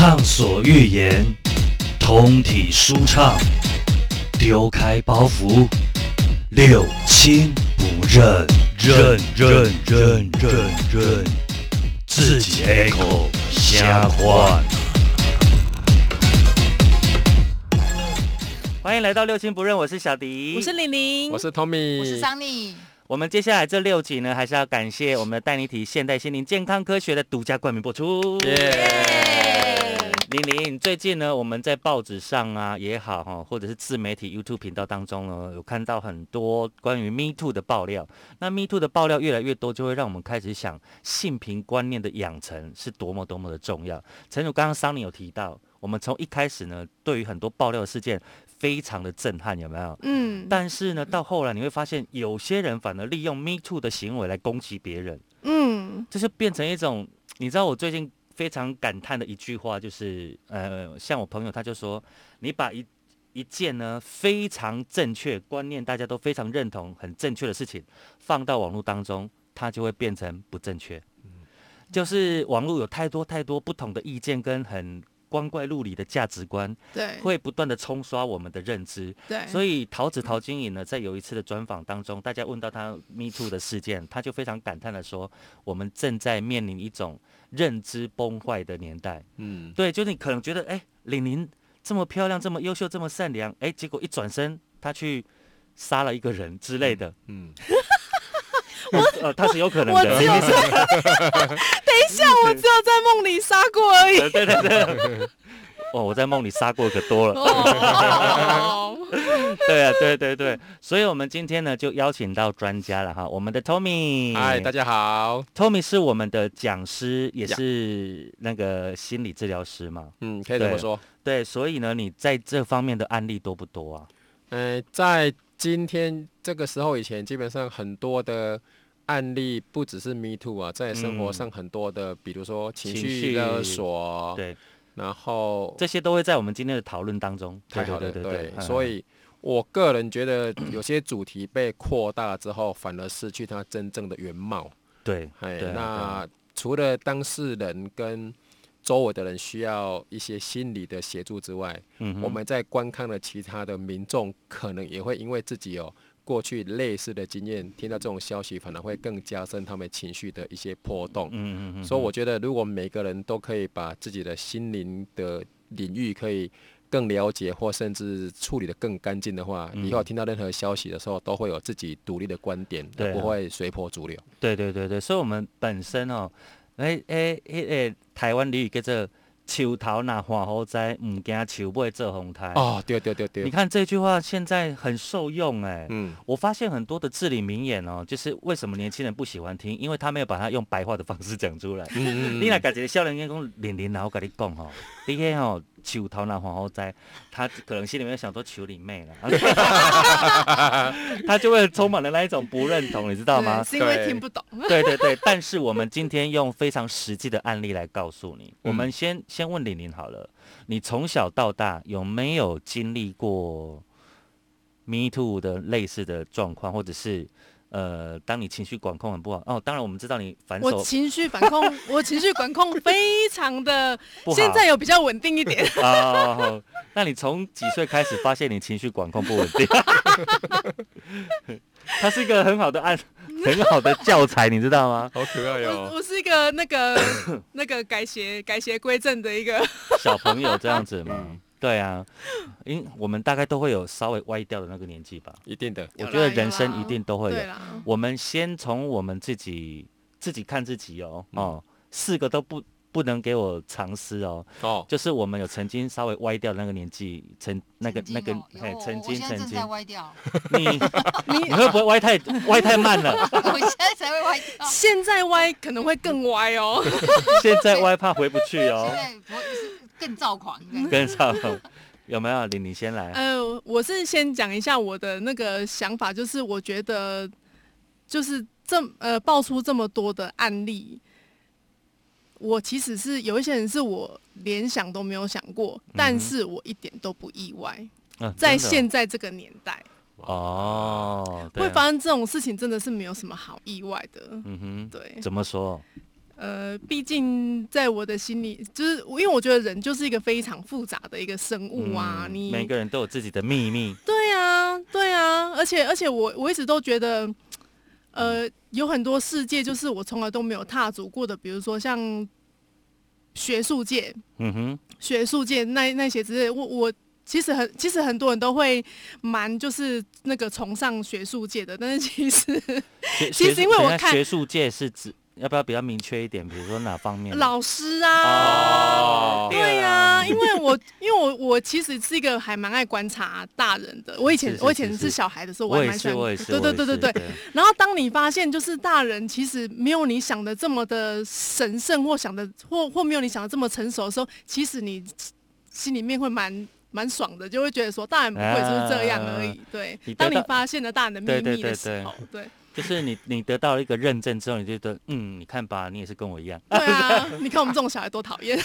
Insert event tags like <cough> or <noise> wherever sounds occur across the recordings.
畅所欲言，通体舒畅，丢开包袱，六亲不认，认认认认认，自己开口瞎话。欢迎来到六亲不认，我是小迪，我是玲玲，我是 Tommy，我是 Sunny。我们接下来这六集呢，还是要感谢我们的带你体现代心灵健康科学的独家冠名播出。耶！玲玲，最近呢，我们在报纸上啊也好哈，或者是自媒体 YouTube 频道当中呢，有看到很多关于 Me Too 的爆料。那 Me Too 的爆料越来越多，就会让我们开始想性平观念的养成是多么多么的重要。陈如刚刚桑尼有提到，我们从一开始呢，对于很多爆料的事件非常的震撼，有没有？嗯，但是呢，到后来你会发现，有些人反而利用 Me Too 的行为来攻击别人，嗯，就是变成一种，你知道我最近非常感叹的一句话，就是呃，像我朋友他就说，你把一一件呢非常正确观念，大家都非常认同、很正确的事情，放到网络当中，它就会变成不正确。就是网络有太多太多不同的意见跟很光怪陆离的价值观，对，会不断的冲刷我们的认知。对，所以桃子陶晶莹呢，在有一次的专访当中，大家问到他 Me Too 的事件，他就非常感叹的说：“我们正在面临一种认知崩坏的年代。嗯，对，就是你可能觉得，哎、李玲这么漂亮、这么优秀、这么善良，哎、结果一转身，她去杀了一个人之类的。嗯，<laughs> 呃，他是有可能的。<laughs> <laughs> 等一下，我只有在梦里杀过而已。对对对对。哦，我在梦里杀过可多了。哦，<laughs> 对啊，对对对，所以我们今天呢就邀请到专家了哈，我们的 Tommy。嗨，大家好，Tommy 是我们的讲师，也是那个心理治疗师嘛。嗯，可以这么说。对，所以呢，你在这方面的案例多不多啊？呃，在今天这个时候以前，基本上很多的案例不只是 Me Too 啊，在生活上很多的，比如说情绪勒索，对，然后这些都会在我们今天的讨论当中。太好了，对对对对，嗯所以我个人觉得有些主题被扩大之后，反而失去它真正的原貌。对哎，啊那除了当事人跟周围的人需要一些心理的协助之外，嗯我们在观看的其他的民众，可能也会因为自己有过去类似的经验，听到这种消息，反而会更加深他们情绪的一些波动。嗯嗯嗯，所以我觉得，如果每个人都可以把自己的心灵的领域可以更了解，或甚至处理的更干净的话，嗯以后听到任何消息的时候，都会有自己独立的观点，不会随波逐流。对对对对，所以我们本身哦，哎哎哎，台湾俚语叫做“树头那化火灾，唔惊树尾做红台”。哦，对对对对，你看这句话现在很受用哎、嗯，我发现很多的至理名言哦，就是为什么年轻人不喜欢听，因为他没有把它用白话的方式讲出来。嗯你若家一个少年讲讲玲玲，然后跟你讲吼，你看吼树头若黄好栽，他可能心里面想说求你妹了，他就会充满了那一种不认同，你知道吗？是因为听不懂。对对对，但是我们今天用非常实际的案例来告诉你。我们先先问玲玲好了，你从小到大有没有经历过 Me Too 的类似的状况，或者是呃，当你情绪管控很不好哦？当然我们知道你反手我情绪管控，<laughs> 我情绪管控非常的，现在有比较稳定一点。<laughs> 哦，那你从几岁开始发现你情绪管控不稳定？<laughs> 它是一个很好的案，很好的教材，你知道吗？好可爱哟哦。我是一个那个那个改邪改邪归正的一个，小朋友这样子嘛，对啊，<laughs> 因我们大概都会有稍微歪掉的那个年纪吧。一定的，我觉得人生一定都会有。我们先从我们自己自己看自己哦，哦，四个都不不能给我藏私哦，哦，就是我们有曾经稍微歪掉的那个年纪，曾那个那个哎，曾经曾经歪掉，<laughs> <laughs> 你你会不会歪太歪太慢了？我现在才会歪掉。现在歪可能会更歪哦。现在歪怕回不去哦，更躁狂，<laughs> 更躁狂有没有？你你先来。呃，我是先讲一下我的那个想法，就是我觉得就是这呃爆出这么多的案例，我其实是有一些人是我连想都没有想过，但是我一点都不意外，嗯在现在这个年代哦，会发生这种事情，真的是没有什么好意外的。嗯哼，对，怎么说？呃，毕竟在我的心里，就是因为我觉得人就是一个非常复杂的一个生物啊，嗯你每个人都有自己的秘密，对啊，对啊，而且而且我我一直都觉得，呃，有很多世界就是我从来都没有踏足过的，比如说像学术界，嗯哼，学术界那那些之类，我我其实很其实很多人都会蛮就是那个崇尚学术界的，但是其实其实因为我看学术界是指要不要比较明确一点？比如说哪方面？老师啊。哦，对呀、因为我因为我我其实是一个还蛮爱观察大人的。我以前是是我以前是小孩的时候，我还蛮喜欢。我也是，对对对对对。然后当你发现就是大人其实没有你想的这么的神圣，或想的或或没有你想的这么成熟的时候，其实你心里面会蛮蛮爽的，就会觉得说大人不会就是这样而已。对当你发现了大人的秘密的对对时候，对就是你你得到了一个认证之后，你就觉得嗯，你看吧，你也是跟我一样。<laughs> 对啊，你看我们这种小孩多讨厌。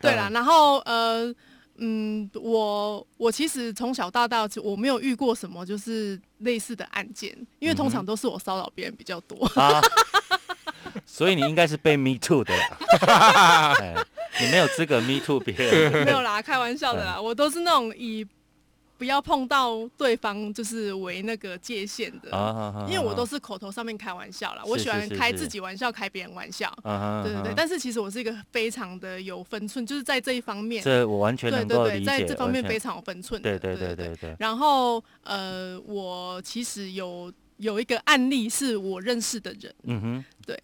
对啦，然后呃。嗯，我我其实从小到大，我没有遇过什么就是类似的案件，因为通常都是我骚扰别人比较多。啊，所以你应该是被 me too 的啦，<laughs> 哎你没有资格 me too 别人。没有啦，开玩笑的啦，我都是那种以不要碰到对方就是为那个界限的，啊，因为我都是口头上面开玩笑啦，我喜欢开自己玩笑，开别人玩笑。啊，对对对，啊但是其实我是一个非常的有分寸，就是在这一方面，这我完全对对对，在这方面非常有分寸的。对对对对对对，然后呃，我其实有有一个案例是我认识的人，嗯哼，对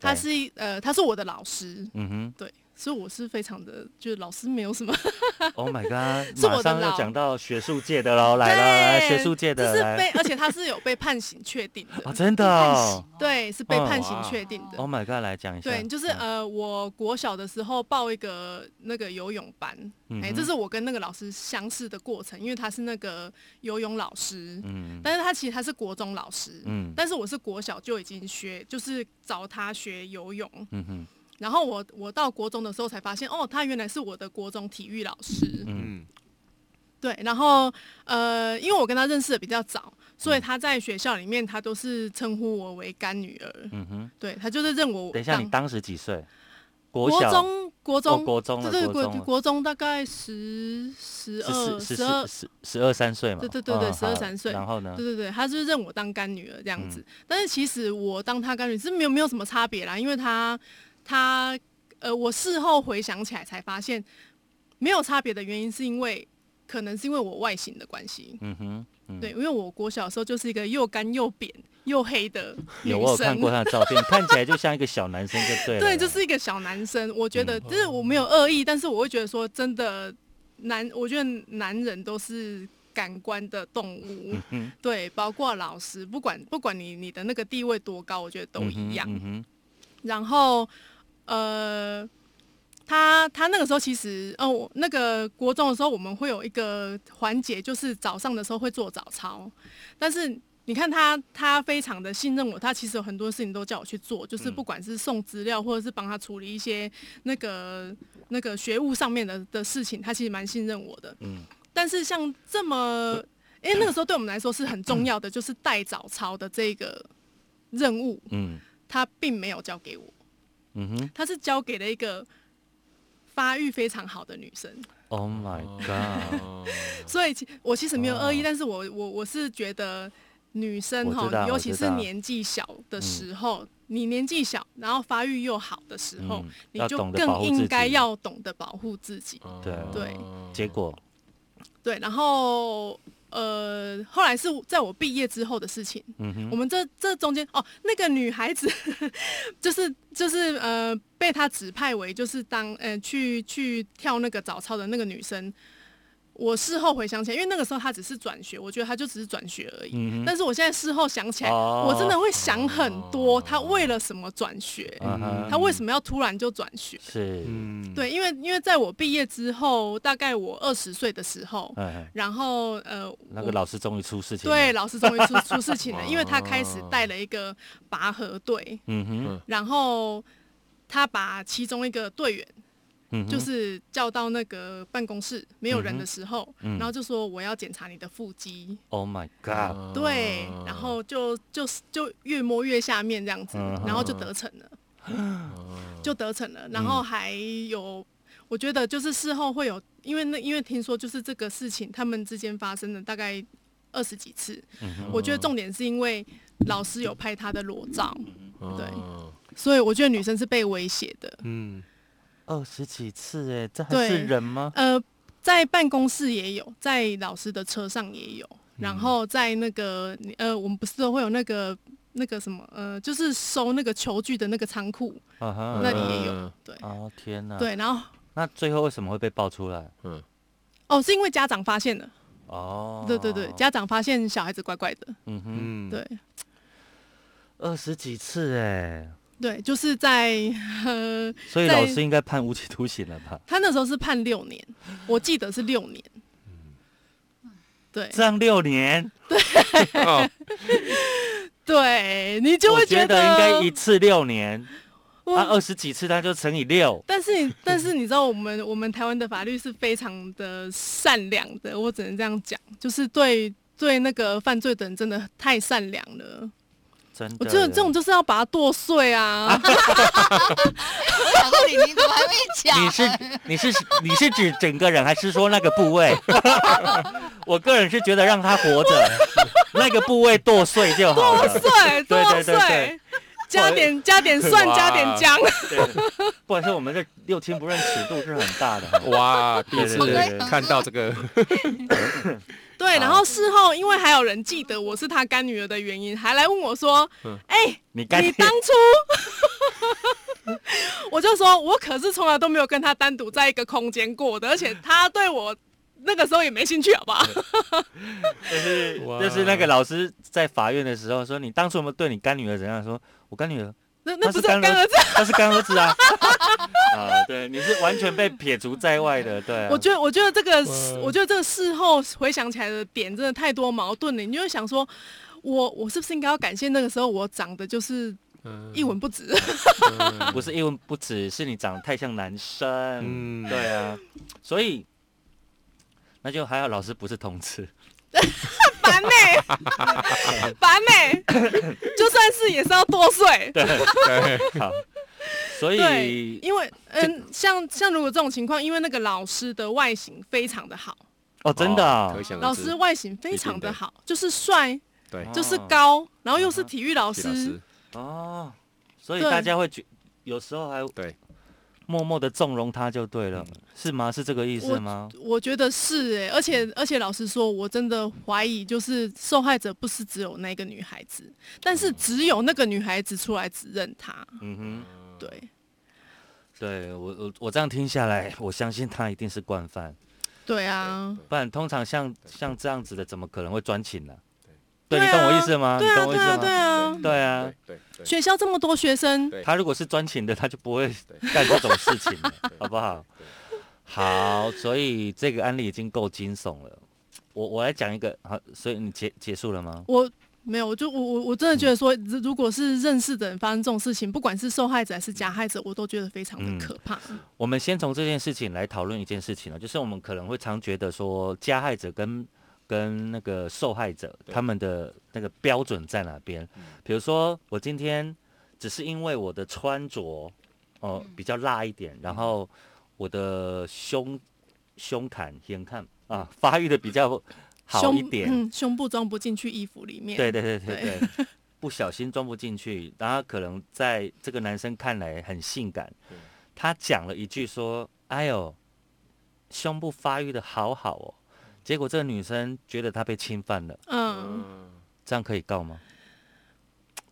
他是一呃他是我的老师，嗯哼。对，所以我是非常的就是老师没有什么，，<laughs> Oh my god，是我的马上要讲到学术界的喽，<laughs> 来了学术界的来是被而且他是有被判刑确定的，<laughs> 啊，真的哦。对，是被嗯判刑确定的。，Oh my god，来讲一下，对，就是嗯。呃，我国小的时候报一个那个游泳班，哎、这是我跟那个老师相识的过程，因为他是那个游泳老师，嗯。但是他其实他是国中老师，嗯。但是我是国小就已经学，就是找他学游泳。嗯哼然后我我到国中的时候才发现，哦，他原来是我的国中体育老师。嗯嗯，对，然后呃，因为我跟他认识的比较早，所以嗯他在学校里面他都是称呼我为干女儿。嗯哼，对他就是认我等一下，你当当时几岁？国中国哦中国中了，对对国国中大概十十二十十二十十十二三岁嘛，对对对对嗯12好三岁然后呢对？对对，他就是认我当干女儿这样子。嗯但是其实我当他干女儿是没有没有什么差别啦，因为他他呃，我事后回想起来才发现没有差别的原因是因为可能是因为我外形的关系。嗯哼，嗯对，因为我国小时候就是一个又干又扁又黑的女有我有看生过他的照片，看起来就像一个小男生，就对了。对，就是一个小男生。我觉嗯得，就是我没有恶意，但是我会觉得说，真的男，我觉得男人都是感官的动物，嗯对，包括老师，不管不管你你的那个地位多高，我觉得都一样。然后，呃。他他那个时候其实哦，我那个国中的时候，我们会有一个环节，就是早上的时候会做早操，但是你看他，他非常的信任我，他其实有很多事情都叫我去做，就是嗯不管是送资料，或者是帮他处理一些那个那个学务上面的的事情，他其实蛮信任我的。嗯但是像这么，<coughs> 因为那个时候对我们来说是很重要的，就是带早操的这个任务，嗯他并没有交给我，嗯哼。他是交给了一个发育非常好的女生。，Oh my god，哦所以其我其实没有恶意，哦。但是我我我是觉得女生哈尤其是年纪小的时候，你年纪小，然后发育又好的时候，嗯你就更应该要懂得保护自己。对。对。结果？对，然后呃，后来是在我毕业之后的事情。嗯哼我们这这中间哦，那个女孩子 <laughs> 就是就是呃，被他指派为就是当呃去去跳那个早操的那个女生。我事后回想起来，因为那个时候他只是转学，我觉得他就只是转学而已。嗯哼。但是我现在事后想起来，哦。我真的会想很多，他为了什么转学？嗯哼。她为什么要突然就转学？是。嗯，对，因为因为在我毕业之后，大概我二十岁的时候，嗯，然后呃，那个老师终于出事情了，对，老师终于出出事情了，<laughs> 因为他开始带了一个拔河队，嗯哼。然后他把其中一个队员嗯，就是叫到那个办公室没有人的时候，嗯然后就说我要检查你的腹肌，Oh my god，哦对，然后就就就越摸越下面这样子，嗯然后就得逞了。就得逞了。然后还有，我觉得就是事后会有，因为那因为听说就是这个事情他们之间发生了大概二十几次。我觉得重点是因为老师有拍他的裸照，对。哦所以我觉得女生是被威胁的。嗯，二十几次哎，这还是人吗？呃，在办公室也有，在老师的车上也有，然后在那个呃，我们不是都会有那个那个什么呃，就是收那个球具的那个仓库啊，那里也有，嗯对哦天哪！，对，然后那最后为什么会被爆出来？嗯哦，是因为家长发现了，哦，对对对，家长发现小孩子怪怪的，嗯哼，嗯，对二十几次哎，对，就是在呃，所以老师应该判无期徒刑了吧？他那时候是判六年，我记得是六年，对这样六年，哦，对，你就会觉得应该一次六年，我啊，二十几次他就乘以六。但是你，但是你知道，我们我们台湾的法律是非常的善良的，我只能这样讲，就是对对那个犯罪的人真的太善良了。真的，我觉得这种就是要把它剁碎啊！我 <laughs> 想说你你怎么还没讲？你是你是你是指整个人，还是说那个部位？<laughs> 我个人是觉得让他活着，<laughs> 那个部位剁碎就好了。剁碎，剁对对对加点加点蒜，加点姜。对，不管是我们这六亲不认尺度是很大的。哇，第一次看到这个，对，然后事后因为还有人记得我是他干女儿的原因，还来问我说：“哎、你该你当初，<laughs> 我就说，我可是从来都没有跟他单独在一个空间过的，而且他对我那个时候也没兴趣，好不好？就是 <laughs> 就是那个老师在法院的时候说，你当初有没有对你干女儿怎样？说我干女儿那那不是他干儿子，他是干儿子啊。<laughs> 啊，对，你是完全被撇除在外的，对啊、我觉得，我觉得这个，我觉得这个事后回想起来的点真的太多矛盾了，你就会想说。我我是不是应该要感谢那个时候我长得就是嗯一文不值？不是一文不值，是你长得太像男生。嗯对啊，所以那就还好，老师不是同志。<laughs> 烦呢、烦呢、就算是也是要剁碎。对，好，所，以因为嗯，像像如果这种情况，因为那个老师的外形非常的好，哦，真的老师外形非常的的。好，就是帅，对。就是哦。高，然后又是体育老师季老师，，哦，所以大家会觉有时候还对，默默的纵容他就对了，是吗？是这个意思吗？我觉得是哎、而且而且老实说，我真的怀疑，就是受害者不是只有那个女孩子，但是只有那个女孩子出来指认他，嗯哼，对。对我我我这样听下来，我相信他一定是惯犯，对啊，不然通常像像这样子的，怎么可能会专情呢？对。对，你懂我意思吗？对啊对啊你懂我意思吗？对啊，对啊，对对学校这么多学生，他如果是专情的，他就不会 <laughs> 干这种事情，好不好？好，所以这个案例已经够惊悚了。我我来讲一个，好，所以你结结束了吗？我没有，我就我我我真的觉得说，如如果是认识的人发生这种事情，不管是受害者还是加害者，我都觉得非常嗯。的可怕。我们先从这件事情来讨论一件事情呢，就是我们可能会常觉得说，加害者跟跟那个受害者他们的那个标准在哪边？比如说，我今天只是因为我的穿着哦、比较辣一点，然后我的胸胸坎先看啊发育的比较好一点，嗯，胸部装不进去衣服里面。对对对对对，<laughs> 不小心装不进去，然后可能在这个男生看来很性感，他讲了一句说：“哎呦，胸部发育的好好哦。”结果这个女生觉得她被侵犯了，嗯，这样可以告吗？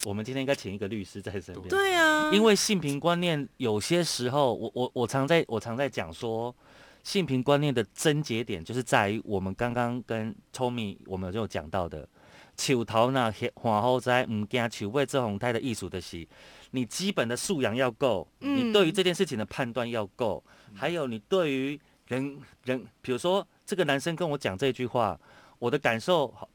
我们今天应该请一个律师在身边，对啊，因为性平观念有些时候，我我我常在我常在讲说，性平观念的症结点就是在于我们刚刚跟 Tommy 我们就有讲到的，求头那皇后在唔惊手尾这红胎的艺术的是，你基本的素养要够，你对于嗯这件事情的判断要够，还有你对于人人，比如说这个男生跟我讲这句话，我的感受好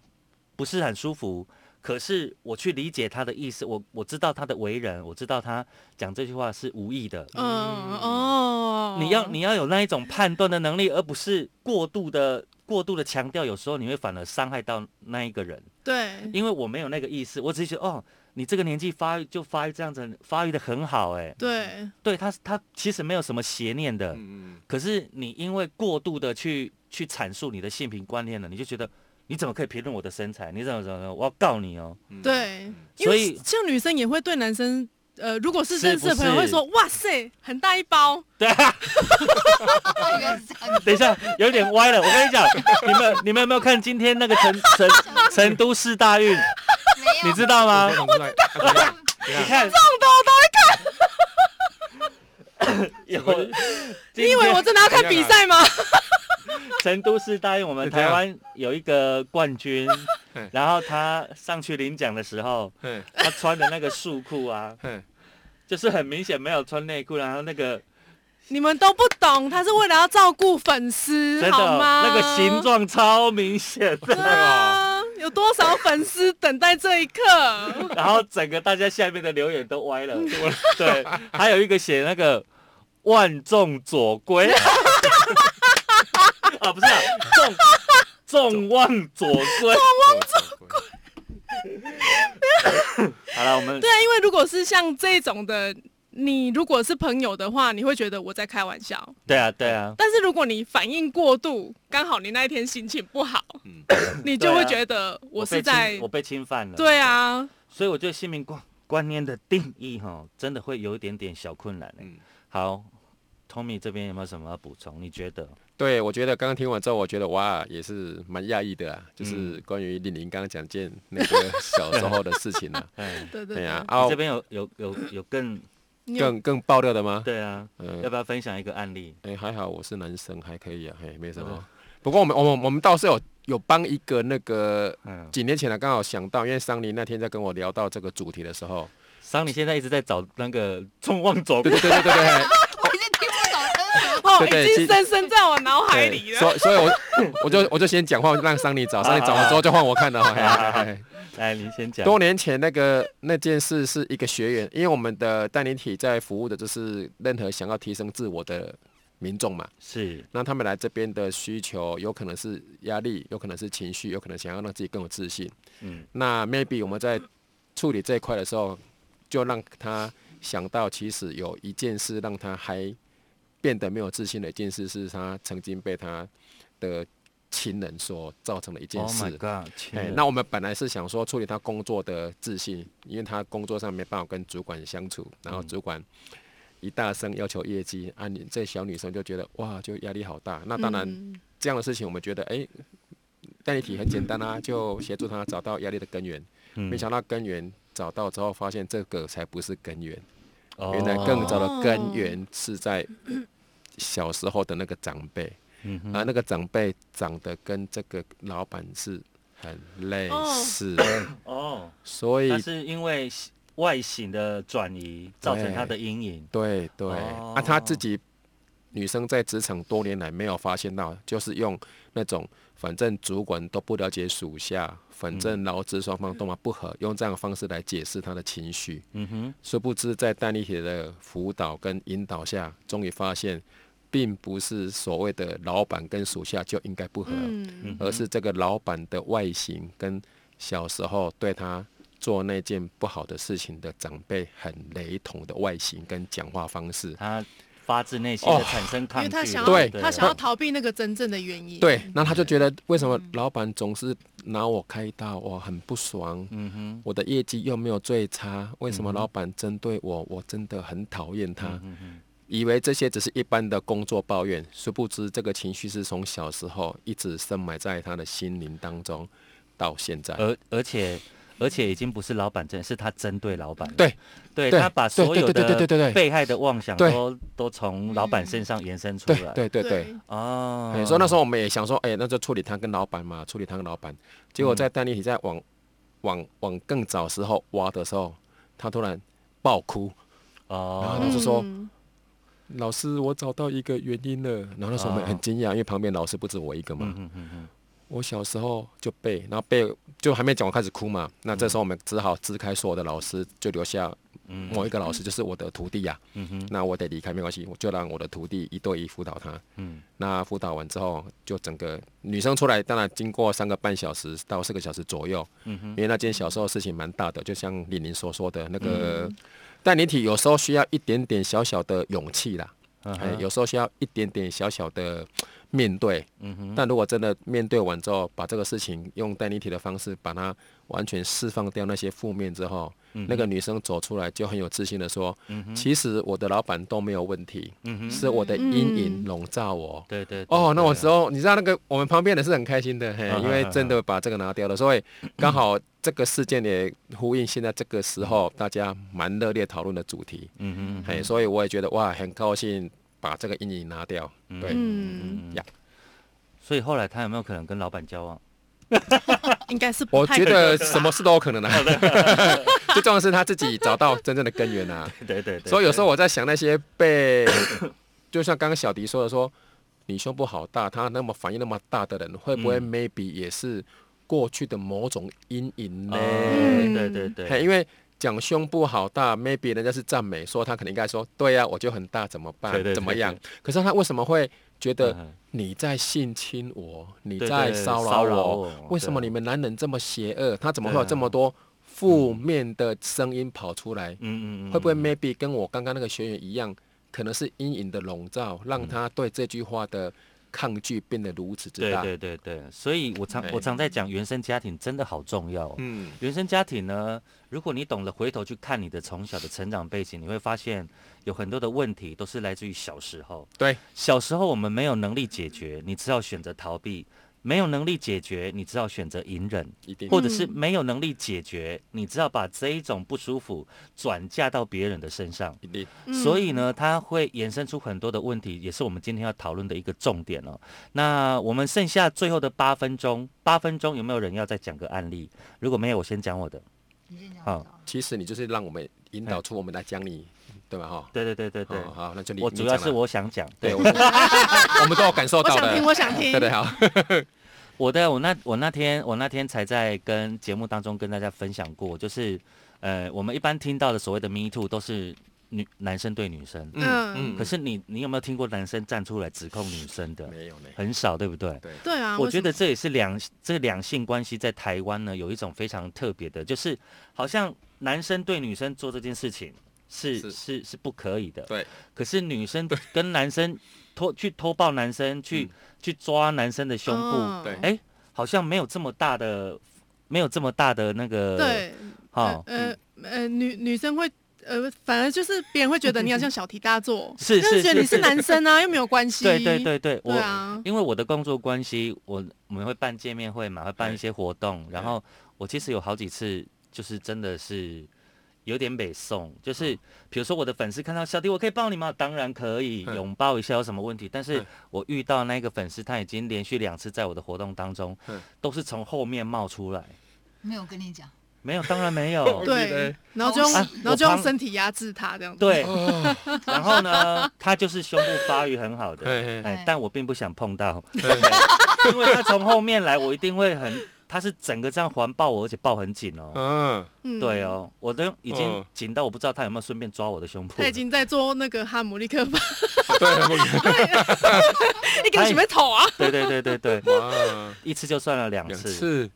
不是很舒服。可是我去理解他的意思，我我知道他的为人，我知道他讲这句话是无意的。嗯哦，你要你要有那一种判断的能力，而不是过度的过度的强调，有时候你会反而伤害到那一个人。对。因为我没有那个意思，我只是觉得哦，你这个年纪发育就发育这样子，发育的很好，哎，对。对他他其实没有什么邪念的，嗯可是你因为过度的去去阐述你的性平观念了，你就觉得你怎么可以评论我的身材？你怎么怎么我要告你哦！嗯，对，所以像女生也会对男生。呃，如果是是认识的朋友，会说：“哇塞，很大一包。<laughs> 对啊。<laughs> 等一下有点歪了，我跟你讲，<laughs> 你们你们有没有看今天那个成成成都市大运？你知道吗？我看出来，你你看，我都 <coughs> 有，你以为我真的要看比赛吗？<laughs> 成都市答应，我们台湾有一个冠军嗯，<laughs> 然后他上去领奖的时候，嗯他穿的那个束裤啊，<laughs> 嗯，就是很明显没有穿内裤，然后那个你们都不懂，他是为了要照顾粉丝，真的好吗？那个形。状超明显对的，啊，有多少粉丝等待这一刻？<laughs> 然后整个大家下面的留言都歪了，<laughs> 对，还有一个写那个万众左归，<laughs> 啊不是啊，众众望左归，好了，我们对啊，因为如果是像这种的，你如果是朋友的话，你会觉得我在开玩笑。对啊对啊，但是如果你反应过度，刚好你那一天心情不好，嗯。你就会觉得我是在侵我被侵犯了，对啊，所以我觉得性命观观念的定义哈，真的会有一点点小困难、欸、嗯。好，Tommy 这边有没有什么要补充？你觉得？对，我觉得刚刚听完之后，我觉得哇，也是蛮讶异的啊，就是嗯。关于玲玲刚刚讲见那个小时候的事情啊。哎，<laughs> 对对对对。呀，，啊你这，边有有有有更更更爆料的吗？对啊？嗯要不要分享一个案例？哎，还好我是男生，还可以啊，嘿，没什哦么。不过我们我们我们倒是有有帮一个那个嗯，几年前呢，刚好想到，因为桑尼那天在跟我聊到这个主题的时候，桑尼现在一直在找那个众望走对归，对对对对对，<laughs> 我已经听不懂这是什么。哦，对对其已经深深在我脑海里，了。所以所以我 <laughs> 我就我就先讲话，让桑尼找，桑尼找了之后就换我看了。<laughs> 嘿嘿嘿嘿来，您先讲。多年前那个那件事是一个学员，因为我们的带领体在服务的就是任何想要提升自我的民众嘛，是，那他们来这边的需求有可能是压力，有可能是情绪，有可能想要让自己更有自信。嗯那 maybe 我们在处理这一块的时候，就让他想到，其实有一件事让他还变得没有自信的一件事，是他曾经被他的亲人所造成的一件，Oh 事。God，哎，那我们本来是想说处理他工作的自信，因为他工作上没办法跟主管相处，然后嗯主管一大声要求业绩，啊，你这小女生就觉得哇，就压力好大。那当然嗯这样的事情，我们觉得哎，代理体很简单啊，就协助他找到压力的根源。嗯没想到根源找到之后，发现这个才不是根源，哦原来更早的根源是在小时候的那个长辈。嗯哼。啊，那个长辈长得跟这个老板是很类似，哦，所以那是因为外形的转移造成他的阴影。对对，哦。啊，他自己女生在职场多年来没有发现到，就是用那种反正主管都不了解属下，反正劳资双方都嘛不和，用这样的方式来解释他的情绪。嗯哼，殊不知，在戴丽铁的辅导跟引导下，终于发现，并不是所谓的老板跟属下就应该不合。而是这个老板的外形跟小时候对他做那件不好的事情的长辈很雷同的外形跟讲话方式。他发自内心的产生因抗拒了，为他想要对他想要逃避那个真正的原因。对，那他就觉得为什么老板总是拿我开刀，我很不爽。嗯哼，我的业绩又没有最差，为什么老板针对我？我真的很讨厌他。嗯哼以为这些只是一般的工作抱怨，殊不知这个情绪是从小时候一直深埋在他的心灵当中，到现在。而而且而且已经不是老板针，是他针对老板。对对对他把所有对对对对对对的被害的妄想都都从老板身上延伸出来。对对对，哦，哎，所以那时候我们也想说，哎，那就处理他跟老板嘛，处理他跟老板。结果嗯在丹尼体在往往往更早时候挖的时候，他突然爆哭，然后哦他就说嗯老师，我找到一个原因了。然后那时候我们哦很惊讶，因为旁边老师不止我一个嘛。嗯嗯嗯嗯，我小时候就背，然后背就还没讲我开始哭嘛。那这时候我们只好支开所有的老师，就留下嗯。某一个老师，就是我的徒弟呀、嗯哼。那我得离开没关系，我就让我的徒弟一对一辅导他。嗯。那辅导完之后，就整个女生出来，当然经过三个半小时到四个小时左右，嗯哼。因为那件小时候事情蛮大的，就像李宁所说的那嗯个带领体，有时候需要一点点小小的勇气啦，有时候需要一点点小小的面对。嗯哼。但如果真的面对完之后，把这个事情用带领体的方式把它完全释放掉那些负面之后，嗯那个女生走出来就很有自信的说：“嗯哼其实我的老板都没有问题，是我的阴影嗯笼罩我。”对对哦，那我对。时候你知道那个我们旁边的是很开心的，嘿嗯，因为真的把这个拿掉了，所以刚好这个事件也呼应现在这个时候大家蛮热烈讨论的主题，嗯哼嘿，所以我也觉得哇，很高兴把这个阴影拿掉，对，嗯，呀所以后来他有没有可能跟老板交往？<laughs> 应该是不我觉得什么事都有可能啊，<laughs> 最重要的是他自己找到真正的根源啊，<laughs> 对对对，所以有时候我在想那些被，<coughs> 就像刚刚小迪说的说，你胸部好大，他那么反应那么大的人，会不会嗯。maybe 也是过去的某种阴影呢？哦对对对，因为讲胸部好大，maybe 人家是赞美，说他可能应该说，对呀、我就很大，怎么办？对对对怎么样？可是他为什么会觉得嗯你在性侵我，你在骚骚扰扰我？为什么你们男人这么邪恶？他怎么会有这么多负面的声音跑出来？嗯嗯嗯，会不会嗯 maybe 跟我刚刚那个学员一样，可能是阴影的笼罩，嗯让他对这句话的抗拒变得如此之对大？对对对，所以我常我常在讲原生家庭真的好重要、哦。嗯，原生家庭呢，如果你懂得回头去看你的从小的成长背景，你会发现有很多的问题都是来自于小时候。对，小时候我们没有能力解决，你只好选择逃避；没有能力解决，你只好选择隐忍，一定或者是嗯没有能力解决，你只好把这一种不舒服转嫁到别人的身上。一定，嗯所以呢，它会衍生出很多的问题，也是我们今天要讨论的一个重点哦。那我们剩下最后的八分钟，八分钟有没有人要再讲个案例？如果没有，我先讲我的。你先讲好其实你就是让我们引导出我们来讲你，对吧？哈，对对对对对，好好，那就你我主要是我想讲，对，我 <laughs> 我们都有感受到的。我想听，，我想听。对。对，好，<laughs> 我的我那我那天我那天才在跟节目当中跟大家分享过，就是呃，我们一般听到的所谓的 Me Too 都是女男生对女生，嗯嗯。可是你你有没有听过男生站出来指控女生的？没有呢，很少，对不对？对，对啊，我觉得这也是两这两性关系在台湾呢有一种非常特别的，就是好像男生对女生做这件事情是是。是是不可以的，对，可是女生 <laughs> 跟男生偷去偷抱男生，去、嗯。去抓男生的胸部，嗯。对。哎、好像没有这么大的没有这么大的那个，对，好、呃呃呃，女女生会。呃，反而就是别人会觉得你好像小题大做，<laughs> 是就是觉得你是男生啊，又没有关系。对对对对，我对啊，因为我的工作关系，我我们会办见面会嘛，会办一些活动，然后我其实有好几次就是真的是有点北宋，就是比如说我的粉丝看到小弟，我可以抱你吗？当然可以，嗯。拥抱一下有什么问题？但是嗯。我遇到那个粉丝，他已经连续两次在我的活动当中嗯，都是从后面冒出来，没有跟你讲，没有，当然没有。<laughs> 对，然后就用啊然后就用身体压制他这样子。对，哦，<laughs> 然后呢，他就是胸部发育很好的，哎，但我并不想碰到，<laughs> 因为他从后面来，我一定会很，他是整个这样环抱我，而且抱很紧哦。嗯，嗯。对，哦，我都已经嗯。紧到我不知道他有没有顺便抓我的胸部。他。已经在做那个哈姆立克吧，对，<laughs> 你给我什么头啊？<laughs> 对对对对对，哇，一次就算了两两次次，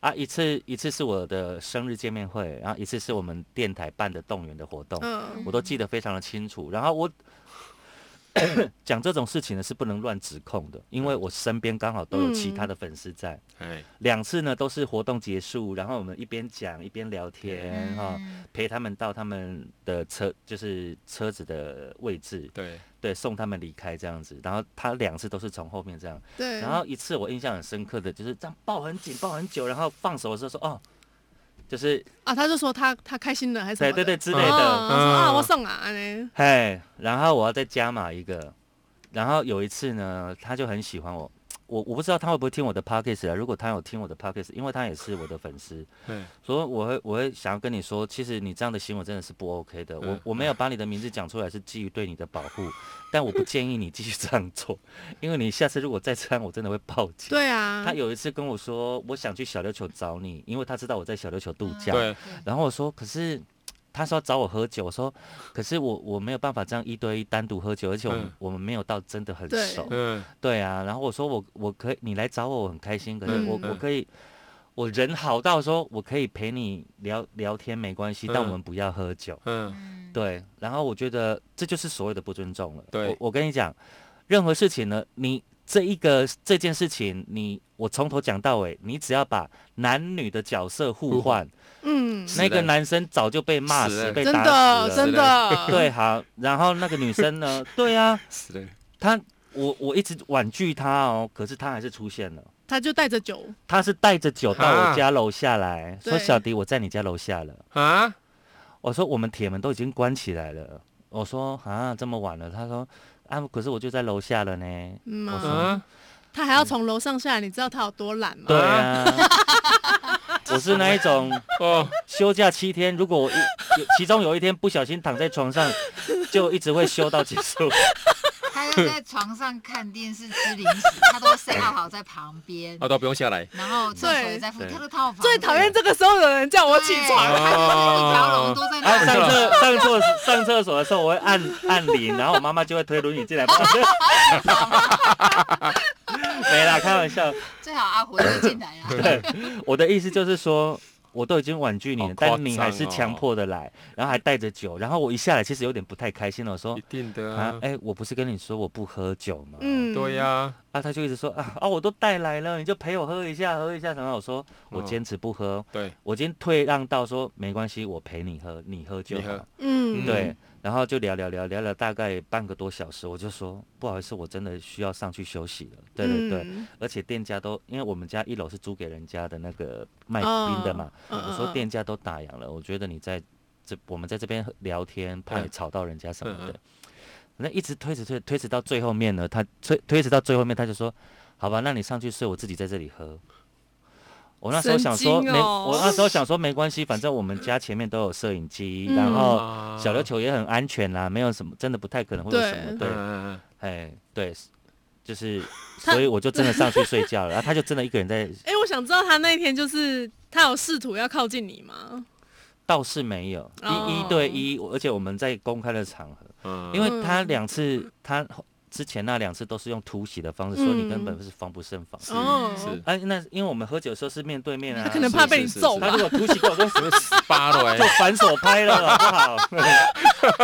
啊，一次一次是我的生日见面会，然后一次是我们电台办的动员的活动，嗯。我都记得非常的清楚。然后我 <coughs> 讲这种事情呢是不能乱指控的，因为我身边刚好都有其他的粉丝在。哎，两次呢都是活动结束，然后我们一边讲一边聊天哈、嗯陪他们到他们的车就是车子的位置，对，对，送他们离开这样子。然后他两次都是从后面这样，对，然后一次我印象很深刻的就是这样抱很紧，抱很久，然后放手的时候说哦，就是啊，他就说他他开心了还是什么的对对对之类的，哦说啊，嗯我送啊，呢，嘿，然后我要再加码一个，然后有一次呢，他就很喜欢我，我我不知道他会不会听我的 podcast 啊。如果他有听我的 podcast，因为他也是我的粉丝，<laughs> 嗯所以我会我会想要跟你说，其实你这样的行为真的是不 OK 的。我嗯我没有把你的名字讲出来是基于对你的保护，但我不建议你继续这样做，因为你下次如果再这样，我真的会报警。对啊他，有一次跟我说，我想去小琉球找你，因为他知道我在小琉球度假。对，然后我说，可是他说找我喝酒，我说，可是我我没有办法这样一对一单独喝酒，而且我们、嗯我们没有到真的很熟。嗯对啊，然后我说我我可以你来找我，我很开心，可是我、嗯我可以。我人好到说，我可以陪你聊聊天，没关系，但嗯我们不要喝酒。嗯嗯，对，然后我觉得这就是所谓的不尊重了。对我我跟你讲，任何事情呢，你这一个这件事情，你我从头讲到尾，你只要把男女的角色互互换，嗯，那个男生早就被骂死、了被打真的死了。真的，对，好，然后那个女生呢？<laughs> 对啊，是的，她我我一直婉拒他哦，可是他还是出现了。他就带着酒，他是带着酒到我啊家楼下来，说小迪我在你家楼下了。啊，我说我们铁门都已经关起来了。我说啊这么晚了，他说啊可是我就在楼下了呢。嗯我说他还要从楼上下来，你知道他有多懒吗？对啊，<laughs> 我是那一种哦，休假七天，如果我一有其中有一天不小心躺在床上，就一直会休到结束。他就在床上看电视吃零食，他都 set 好在旁边，哦，都不用下来，然后厕所也在附近，对他都套房。最讨厌这个时候有人叫我起床。一条龙都在那，上。厕上厕上厕所的时候，我会按按铃，然后我妈妈就会推轮椅进来。<laughs> 没啦，开玩笑。最好阿辉就进来 <laughs> 了。我的意思就是说，我都已经婉拒你了，但你还是强迫的来，然后还带着酒，然后我一下来其实有点不太开心了，我说一定的啊，，啊哎、我不是跟你说我不喝酒吗？嗯，对呀，啊，他就一直说啊啊，我都带来了，你就陪我喝一下，喝一下。然后我说我哦坚持不喝，对，我今天退让到说没关系，我陪你喝，你喝就你喝好。嗯，对，然后就聊聊聊聊了大概半个多小时，我就说不好意思，我真的需要上去休息了。对对对，嗯而且店家都因为我们家一楼是租给人家的那个卖哦冰的嘛，嗯我说嗯店家都打烊了，我觉得你在这我们在这边聊天，怕吵到人家什么的。那一直推迟推推迟到最后面呢，他推推迟到最后面，他就说：“好吧，那你上去睡，我自己在这里喝。”我那时候想说没，我那时候想说没关系，反正我们家前面都有摄影机，嗯。然后啊。小琉球也很安全啦，没有什么，真的不太可能会有什么。对。哎，对，就是，所以我就真的上去睡觉了，然后他就真的一个人在，<laughs> 哎、我想知道他那一天就是他有试图要靠近你吗？倒是没有一哦一对一，而且我们在公开的场合，嗯。因为他嗯。两次，他之前那两次都是用突袭的方式，所以你根本嗯是防不胜防。哦是哎，那因为我们喝酒的时候是面对面啊，他可能怕被你是是是揍他如。果突袭过来，我就扒了就哎，<laughs> 反手拍了，好不好？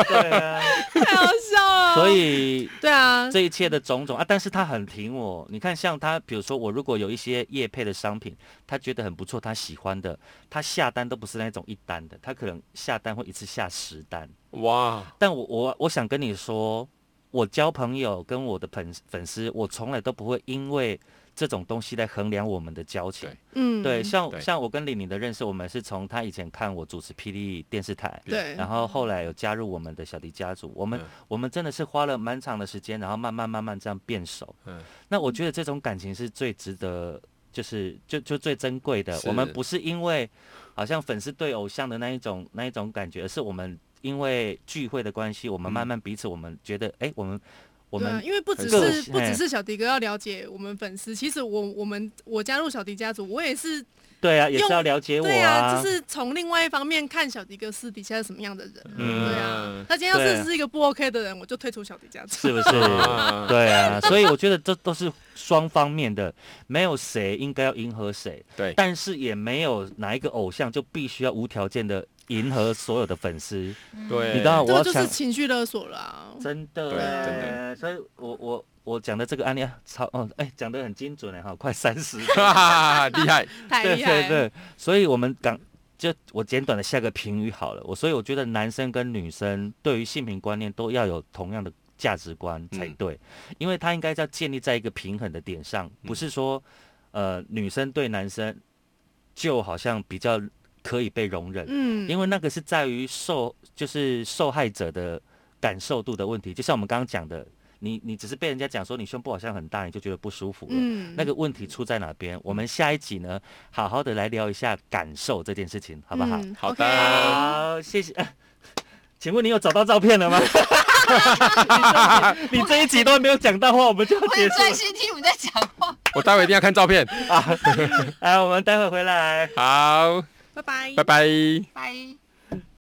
对啊，太好笑了。所以对啊，这一切的种种啊，但是他很挺我。你看，像他，比如说我如果有一些业配的商品，他觉得很不错，他喜欢的，他下单都不是那种一单的，他可能下单会一次下十单。哇，但我我我想跟你说，我交朋友跟我的粉粉丝，我从来都不会因为这种东西来衡量我们的交情。嗯，对，像对像我跟李宁的认识，我们是从他以前看我主持霹雳电视台，对，然后后来有加入我们的小迪家族，我们、嗯我们真的是花了蛮长的时间，然后慢慢慢慢这样变熟。嗯那我觉得这种感情是最值得，就是就就最珍贵的。我们不是因为好像粉丝对偶像的那一种那一种感觉，而是我们因为聚会的关系，我们嗯慢慢彼此我们觉得，哎、我们我对啊们因为不只是不只是小迪哥要了解我们粉丝，其实我我们我加入小迪家族，我也是对啊，也是要了解我对啊，就是从另外一方面看小迪哥私底下是什么样的人。嗯对啊，他今天要对是是一个不 OK 的人，我就退出小迪家族。是不是？啊 <laughs> 对啊，<laughs> 所以我觉得这都是双方面的，没有谁应该要迎合谁，对，但是也没有哪一个偶像就必须要无条件的迎合所有的粉丝，对，你知道这个就是情绪勒索了啊。真的。对欸，真的所以我我我讲的这个案例啊超哦，哎，讲的很精准哎哈，<laughs> 快三十，哈哈哈，厉害，<laughs> 太厉害。对。对对，所以我们讲。就我简短的下个评语好了，我所以我觉得男生跟女生对于性平观念都要有同样的价值观才嗯。对，因为他应该要建立在一个平衡的点上，不是说呃女生对男生就好像比较可以被容忍，嗯，因为那个是在于受就是受害者的感受度的问题，就像我们刚刚讲的，你你只是被人家讲说你胸部好像很大，你就觉得不舒服了。嗯，那个问题出在哪边？我们下一集呢，好好的来聊一下感受这件事情，好不好？嗯好的好，谢谢。啊 <laughs> 请问你有找到照片了吗？<laughs> 你这一集都没有讲到话，我们就要我也结束了。专心听你们在讲话。我待会一定要看照片啊。<laughs> 来，我们待会回来。好，拜拜拜拜。拜。